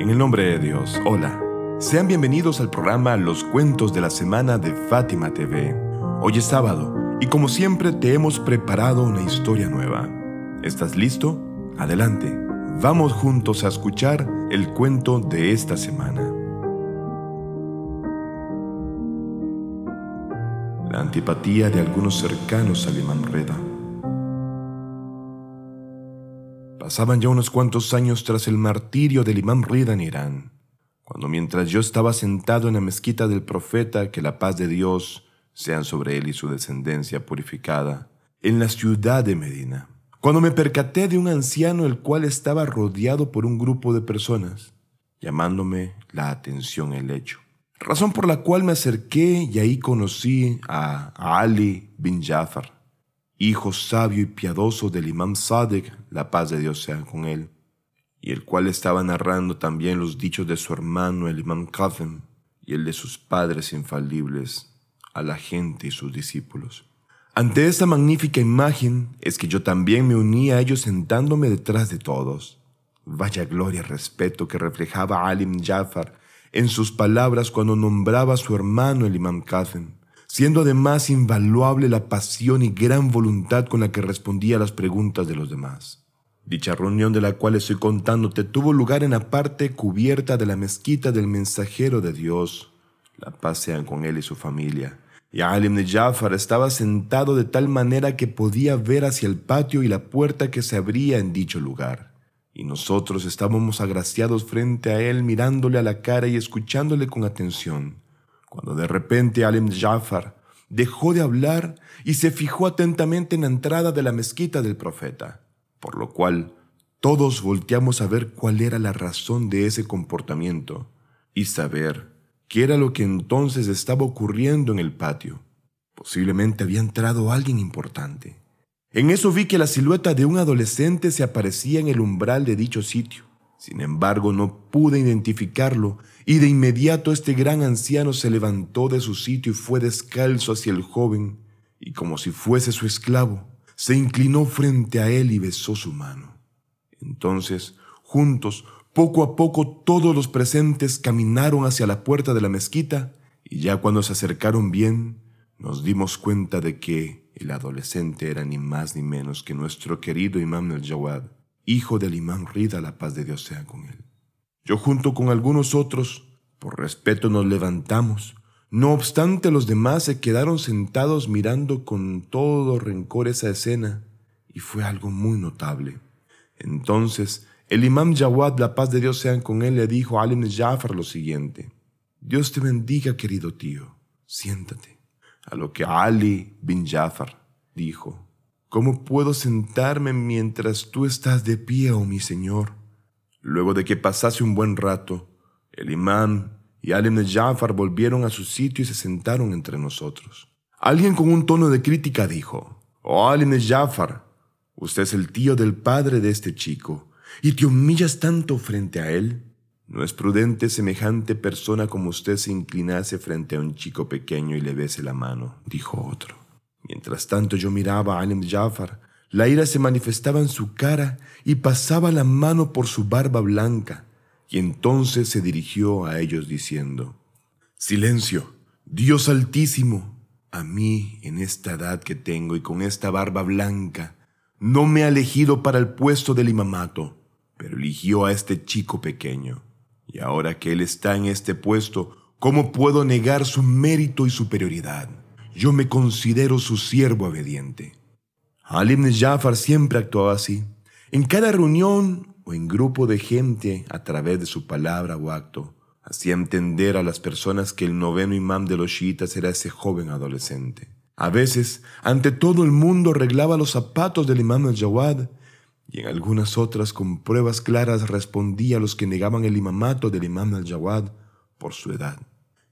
En el nombre de Dios, hola. Sean bienvenidos al programa Los Cuentos de la Semana de Fátima TV. Hoy es sábado y como siempre te hemos preparado una historia nueva. ¿Estás listo? Adelante. Vamos juntos a escuchar el cuento de esta semana. La antipatía de algunos cercanos al imán Pasaban ya unos cuantos años tras el martirio del imán Rida en Irán, cuando mientras yo estaba sentado en la mezquita del profeta, que la paz de Dios sea sobre él y su descendencia purificada, en la ciudad de Medina, cuando me percaté de un anciano el cual estaba rodeado por un grupo de personas, llamándome la atención el hecho. Razón por la cual me acerqué y ahí conocí a Ali bin Jafar, hijo sabio y piadoso del imam Sadek, la paz de Dios sea con él, y el cual estaba narrando también los dichos de su hermano el imam Qadhem y el de sus padres infalibles a la gente y sus discípulos. Ante esta magnífica imagen es que yo también me uní a ellos sentándome detrás de todos. Vaya gloria y respeto que reflejaba Alim Jafar en sus palabras cuando nombraba a su hermano el imam Qadhem siendo además invaluable la pasión y gran voluntad con la que respondía a las preguntas de los demás. Dicha reunión de la cual estoy contándote tuvo lugar en la parte cubierta de la mezquita del mensajero de Dios. La paz sea con él y su familia. Y Alim de Jafar estaba sentado de tal manera que podía ver hacia el patio y la puerta que se abría en dicho lugar. Y nosotros estábamos agraciados frente a él mirándole a la cara y escuchándole con atención cuando de repente Alim Jafar dejó de hablar y se fijó atentamente en la entrada de la mezquita del profeta, por lo cual todos volteamos a ver cuál era la razón de ese comportamiento y saber qué era lo que entonces estaba ocurriendo en el patio. Posiblemente había entrado alguien importante. En eso vi que la silueta de un adolescente se aparecía en el umbral de dicho sitio. Sin embargo, no pude identificarlo y de inmediato este gran anciano se levantó de su sitio y fue descalzo hacia el joven, y como si fuese su esclavo, se inclinó frente a él y besó su mano. Entonces, juntos, poco a poco todos los presentes caminaron hacia la puerta de la mezquita, y ya cuando se acercaron bien, nos dimos cuenta de que el adolescente era ni más ni menos que nuestro querido imam el-Jawad, hijo del imán Rida, la paz de Dios sea con él. Yo junto con algunos otros, por respeto nos levantamos. No obstante, los demás se quedaron sentados mirando con todo rencor esa escena, y fue algo muy notable. Entonces, el imán Jawad, la paz de Dios sea con él, le dijo a Alim Jafar lo siguiente. Dios te bendiga, querido tío. Siéntate. A lo que Ali bin Jafar dijo, ¿Cómo puedo sentarme mientras tú estás de pie, oh mi Señor? Luego de que pasase un buen rato, el imán y Alim Jafar volvieron a su sitio y se sentaron entre nosotros. Alguien con un tono de crítica dijo, Oh Alim Jafar, usted es el tío del padre de este chico, y te humillas tanto frente a él. No es prudente semejante persona como usted se inclinase frente a un chico pequeño y le bese la mano, dijo otro. Mientras tanto yo miraba a Alim Jafar. La ira se manifestaba en su cara y pasaba la mano por su barba blanca. Y entonces se dirigió a ellos diciendo, Silencio, Dios altísimo, a mí en esta edad que tengo y con esta barba blanca, no me ha elegido para el puesto del imamato, pero eligió a este chico pequeño. Y ahora que él está en este puesto, ¿cómo puedo negar su mérito y superioridad? Yo me considero su siervo obediente. Alim Jafar siempre actuaba así. En cada reunión o en grupo de gente, a través de su palabra o acto, hacía entender a las personas que el noveno imán de los chiitas era ese joven adolescente. A veces, ante todo el mundo arreglaba los zapatos del imán al-Jawad y en algunas otras con pruebas claras respondía a los que negaban el imamato del imán al-Jawad por su edad.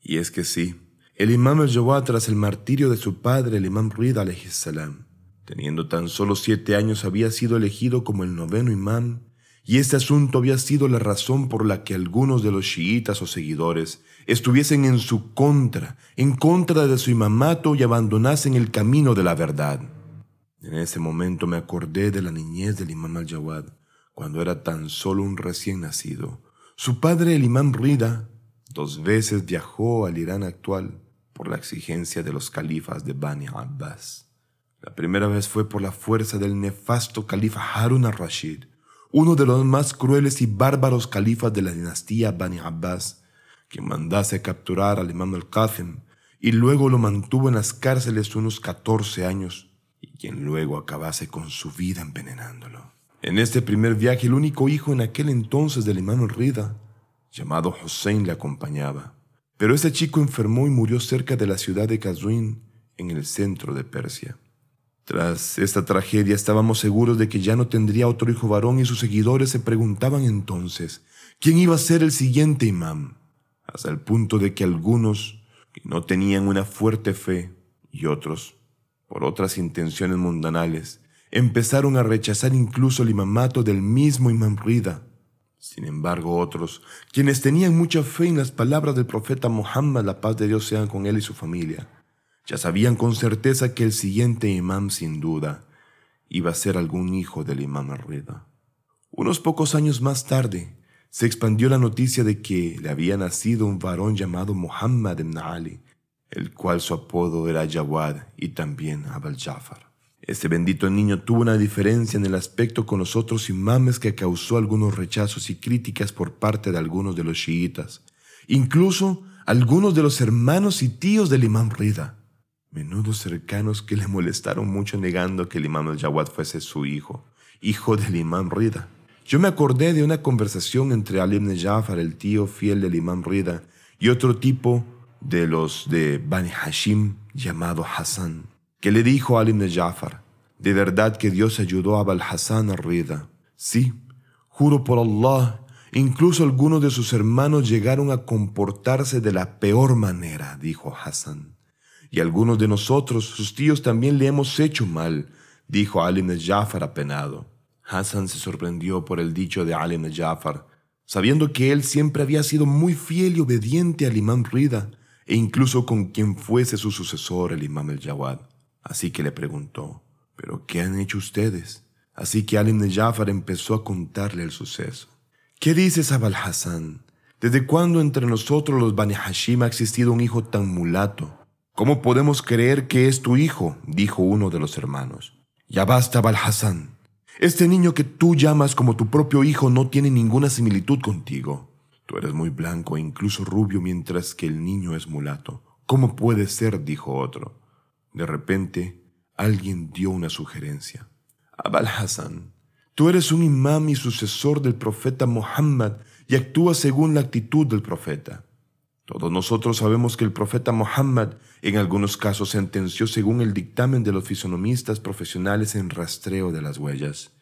Y es que sí, el imam al tras el martirio de su padre, el imam Ruid salam. Teniendo tan solo siete años había sido elegido como el noveno imam, y este asunto había sido la razón por la que algunos de los chiitas o seguidores estuviesen en su contra, en contra de su imamato y abandonasen el camino de la verdad. En ese momento me acordé de la niñez del imam al-Jawad, cuando era tan solo un recién nacido, Su padre, el imán Rida, dos veces viajó al Irán actual por la exigencia de los califas de Bani Abbas. La primera vez fue por la fuerza del nefasto califa Harun al-Rashid, uno de los más crueles y bárbaros califas de la dinastía Bani Abbas, quien mandase capturar al imán al-Qasim y luego lo mantuvo en las cárceles unos 14 años, y quien luego acabase con su vida envenenándolo. En este primer viaje, el único hijo en aquel entonces del imán Rida, llamado Hussein, le acompañaba. Pero ese chico enfermó y murió cerca de la ciudad de Kazwin, en el centro de Persia. Tras esta tragedia estábamos seguros de que ya no tendría otro hijo varón y sus seguidores se preguntaban entonces quién iba a ser el siguiente imán, hasta el punto de que algunos que no tenían una fuerte fe y otros, por otras intenciones mundanales, empezaron a rechazar incluso el imamato del mismo Imam Rida. Sin embargo, otros, quienes tenían mucha fe en las palabras del profeta Muhammad, la paz de Dios sea con él y su familia, ya sabían con certeza que el siguiente imam, sin duda, iba a ser algún hijo del imam Rida. Unos pocos años más tarde, se expandió la noticia de que le había nacido un varón llamado Muhammad ibn Ali, el cual su apodo era Jawad y también Abel Jafar. Este bendito niño tuvo una diferencia en el aspecto con los otros imames que causó algunos rechazos y críticas por parte de algunos de los chiitas, incluso algunos de los hermanos y tíos del imam Rida, menudos cercanos que le molestaron mucho negando que el imam al-Jawad fuese su hijo, hijo del imam Rida. Yo me acordé de una conversación entre Ali Jafar, el tío fiel del imam Rida, y otro tipo de los de Bani Hashim llamado Hassan que le dijo a Ali ibn Jafar, de verdad que Dios ayudó a Abul Hassan al-Rida. Sí, juro por Allah, incluso algunos de sus hermanos llegaron a comportarse de la peor manera, dijo Hassan. Y algunos de nosotros, sus tíos, también le hemos hecho mal, dijo Ali ibn Jafar apenado. Hassan se sorprendió por el dicho de Ali ibn Jafar, sabiendo que él siempre había sido muy fiel y obediente al imam Rida, e incluso con quien fuese su sucesor, el imam el Jawad. Así que le preguntó, ¿pero qué han hecho ustedes? Así que Ali ibn Jafar empezó a contarle el suceso. ¿Qué dices, Abal Hassan? ¿Desde cuándo entre nosotros los Bani Hashim ha existido un hijo tan mulato? ¿Cómo podemos creer que es tu hijo? dijo uno de los hermanos. Ya basta, Abal. Este niño que tú llamas como tu propio hijo no tiene ninguna similitud contigo. Tú eres muy blanco e incluso rubio mientras que el niño es mulato. ¿Cómo puede ser? dijo otro. De repente, alguien dio una sugerencia. Abal Hassan, tú eres un imam y sucesor del profeta Muhammad y actúas según la actitud del profeta. Todos nosotros sabemos que el profeta Muhammad en algunos casos sentenció según el dictamen de los fisonomistas profesionales en rastreo de las huellas.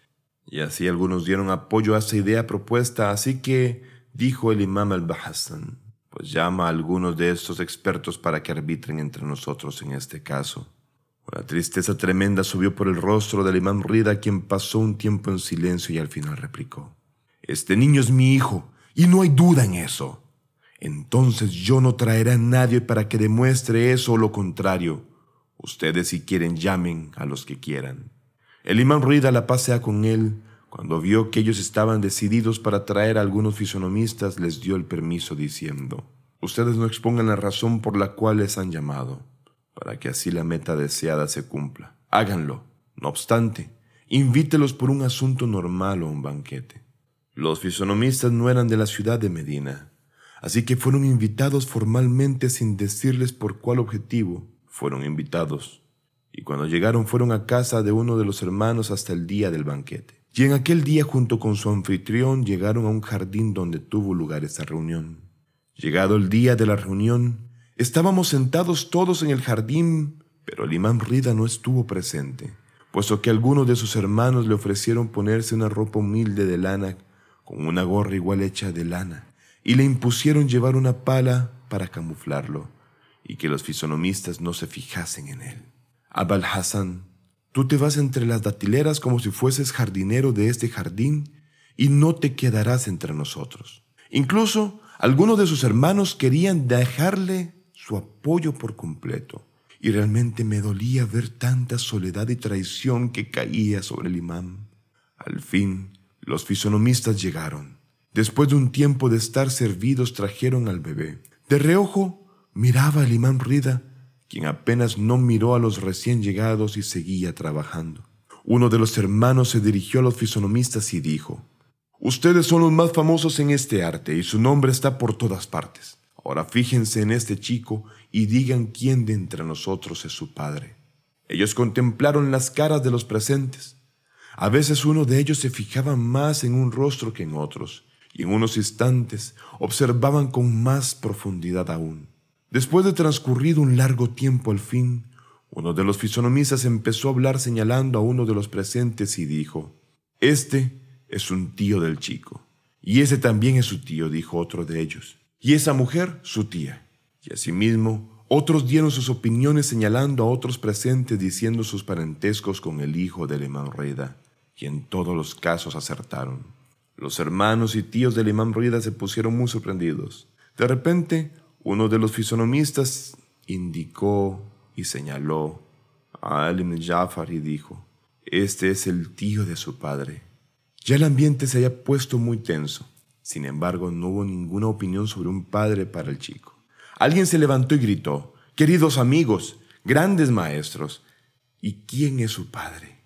Y así algunos dieron apoyo a esa idea propuesta, así que dijo el imam al-Bahassan, pues llama a algunos de estos expertos para que arbitren entre nosotros en este caso. Una tristeza tremenda subió por el rostro del imán Rida, quien pasó un tiempo en silencio y al final replicó. Este niño es mi hijo, y no hay duda en eso. Entonces yo no traeré a nadie para que demuestre eso o lo contrario. Ustedes si quieren llamen a los que quieran. El imán Rida la pasea con él. Cuando vio que ellos estaban decididos para traer a algunos fisonomistas, les dio el permiso diciendo, Ustedes no expongan la razón por la cual les han llamado, para que así la meta deseada se cumpla. Háganlo. No obstante, invítelos por un asunto normal o un banquete. Los fisonomistas no eran de la ciudad de Medina, así que fueron invitados formalmente sin decirles por cuál objetivo fueron invitados. Y cuando llegaron fueron a casa de uno de los hermanos hasta el día del banquete. Y en aquel día junto con su anfitrión llegaron a un jardín donde tuvo lugar esa reunión. Llegado el día de la reunión, estábamos sentados todos en el jardín, pero el imán Rida no estuvo presente, puesto que algunos de sus hermanos le ofrecieron ponerse una ropa humilde de lana con una gorra igual hecha de lana, y le impusieron llevar una pala para camuflarlo y que los fisonomistas no se fijasen en él. Abal Hassan Tú te vas entre las datileras como si fueses jardinero de este jardín y no te quedarás entre nosotros. Incluso algunos de sus hermanos querían dejarle su apoyo por completo. Y realmente me dolía ver tanta soledad y traición que caía sobre el imán. Al fin, los fisonomistas llegaron. Después de un tiempo de estar servidos, trajeron al bebé. De reojo miraba el imán Rida, quien apenas no miró a los recién llegados y seguía trabajando. Uno de los hermanos se dirigió a los fisonomistas y dijo, Ustedes son los más famosos en este arte y su nombre está por todas partes. Ahora fíjense en este chico y digan quién de entre nosotros es su padre. Ellos contemplaron las caras de los presentes. A veces uno de ellos se fijaba más en un rostro que en otros, y en unos instantes observaban con más profundidad aún. Después de transcurrido un largo tiempo al fin, uno de los fisonomistas empezó a hablar señalando a uno de los presentes y dijo, Este es un tío del chico. Y ese también es su tío, dijo otro de ellos. Y esa mujer, su tía. Y asimismo, otros dieron sus opiniones señalando a otros presentes diciendo sus parentescos con el hijo del imán Rida, y en todos los casos acertaron. Los hermanos y tíos del imán Rida se pusieron muy sorprendidos. De repente, uno de los fisonomistas indicó y señaló a Alim Jafar y dijo, este es el tío de su padre. Ya el ambiente se había puesto muy tenso. Sin embargo, no hubo ninguna opinión sobre un padre para el chico. Alguien se levantó y gritó, Queridos amigos, grandes maestros, ¿y quién es su padre?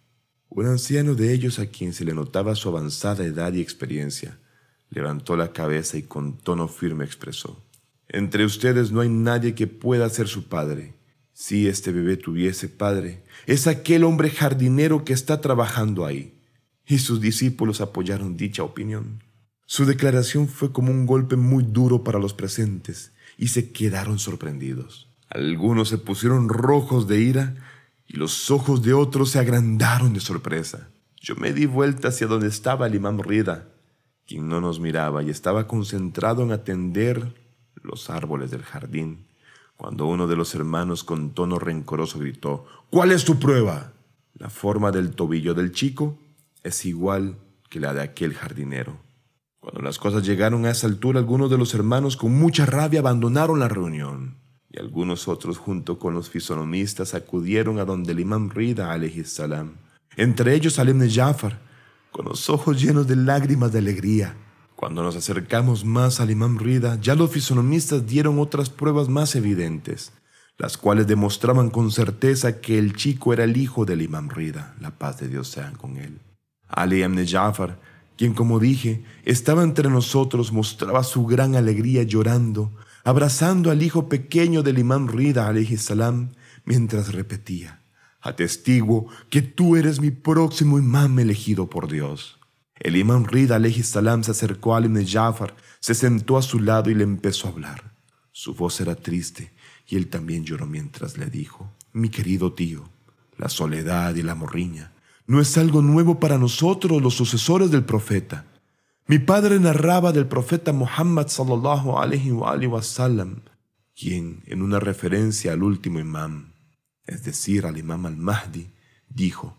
Un anciano de ellos a quien se le notaba su avanzada edad y experiencia, levantó la cabeza y con tono firme expresó, Entre ustedes no hay nadie que pueda ser su padre. Si este bebé tuviese padre, es aquel hombre jardinero que está trabajando ahí. Y sus discípulos apoyaron dicha opinión. Su declaración fue como un golpe muy duro para los presentes, y se quedaron sorprendidos. Algunos se pusieron rojos de ira y los ojos de otros se agrandaron de sorpresa. Yo me di vuelta hacia donde estaba el imán Rida, quien no nos miraba y estaba concentrado en atender los árboles del jardín, cuando uno de los hermanos con tono rencoroso gritó, ¿Cuál es tu prueba? La forma del tobillo del chico es igual que la de aquel jardinero. Cuando las cosas llegaron a esa altura, algunos de los hermanos con mucha rabia abandonaron la reunión y algunos otros junto con los fisonomistas acudieron a donde el imán Rida salam, entre ellos Alem Jafar, con los ojos llenos de lágrimas de alegría. Cuando nos acercamos más al imán Rida, ya los fisonomistas dieron otras pruebas más evidentes, las cuales demostraban con certeza que el chico era el hijo del imán Rida, la paz de Dios sea con él. Ali ibn Jafar quien, como dije, estaba entre nosotros, mostraba su gran alegría llorando, abrazando al hijo pequeño del imán Rida salam, mientras repetía, atestiguo que tú eres mi próximo imán elegido por Dios. El imán Rida salam se acercó a ibn Jafar, se sentó a su lado y le empezó a hablar. Su voz era triste y él también lloró mientras le dijo, mi querido tío, la soledad y la morriña no es algo nuevo para nosotros los sucesores del profeta. Mi padre narraba del profeta Muhammad sallallahu alaihi wa sallam, quien, en una referencia al último imam, es decir, al imam al-Mahdi, dijo,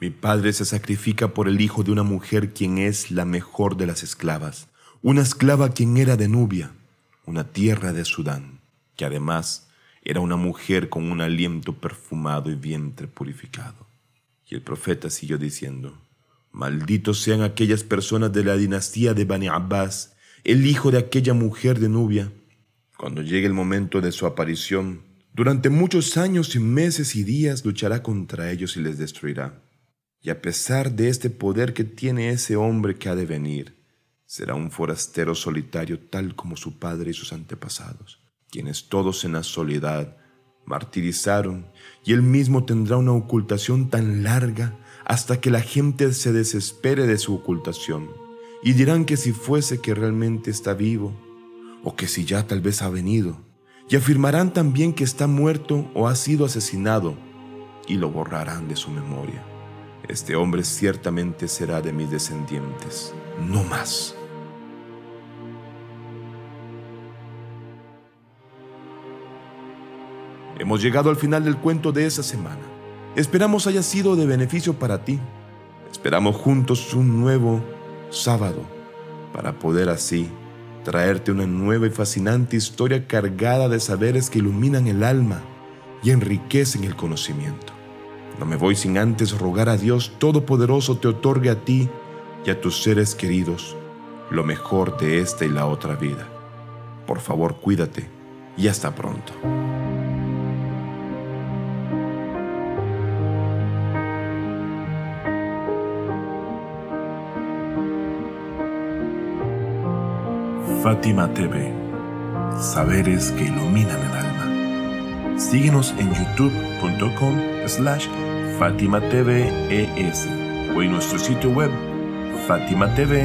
Mi padre se sacrifica por el hijo de una mujer quien es la mejor de las esclavas, una esclava quien era de Nubia, una tierra de Sudán, que además era una mujer con un aliento perfumado y vientre purificado. Y el profeta siguió diciendo, Malditos sean aquellas personas de la dinastía de Bani Abbas, el hijo de aquella mujer de Nubia. Cuando llegue el momento de su aparición, durante muchos años y meses y días luchará contra ellos y les destruirá. Y a pesar de este poder que tiene ese hombre que ha de venir, será un forastero solitario tal como su padre y sus antepasados, quienes todos en la soledad martirizaron, y él mismo tendrá una ocultación tan larga hasta que la gente se desespere de su ocultación, y dirán que si fuese que realmente está vivo, o que si ya tal vez ha venido, y afirmarán también que está muerto o ha sido asesinado, y lo borrarán de su memoria. Este hombre ciertamente será de mis descendientes, no más. Hemos llegado al final del cuento de esa semana. Esperamos haya sido de beneficio para ti. Esperamos juntos un nuevo sábado para poder así traerte una nueva y fascinante historia cargada de saberes que iluminan el alma y enriquecen el conocimiento. No me voy sin antes rogar a Dios Todopoderoso te otorgue a ti y a tus seres queridos lo mejor de esta y la otra vida. Por favor, cuídate y hasta pronto. Fátima TV, saberes que iluminan el alma. Síguenos en youtube.com slash Fátima o en nuestro sitio web fatimatv.es.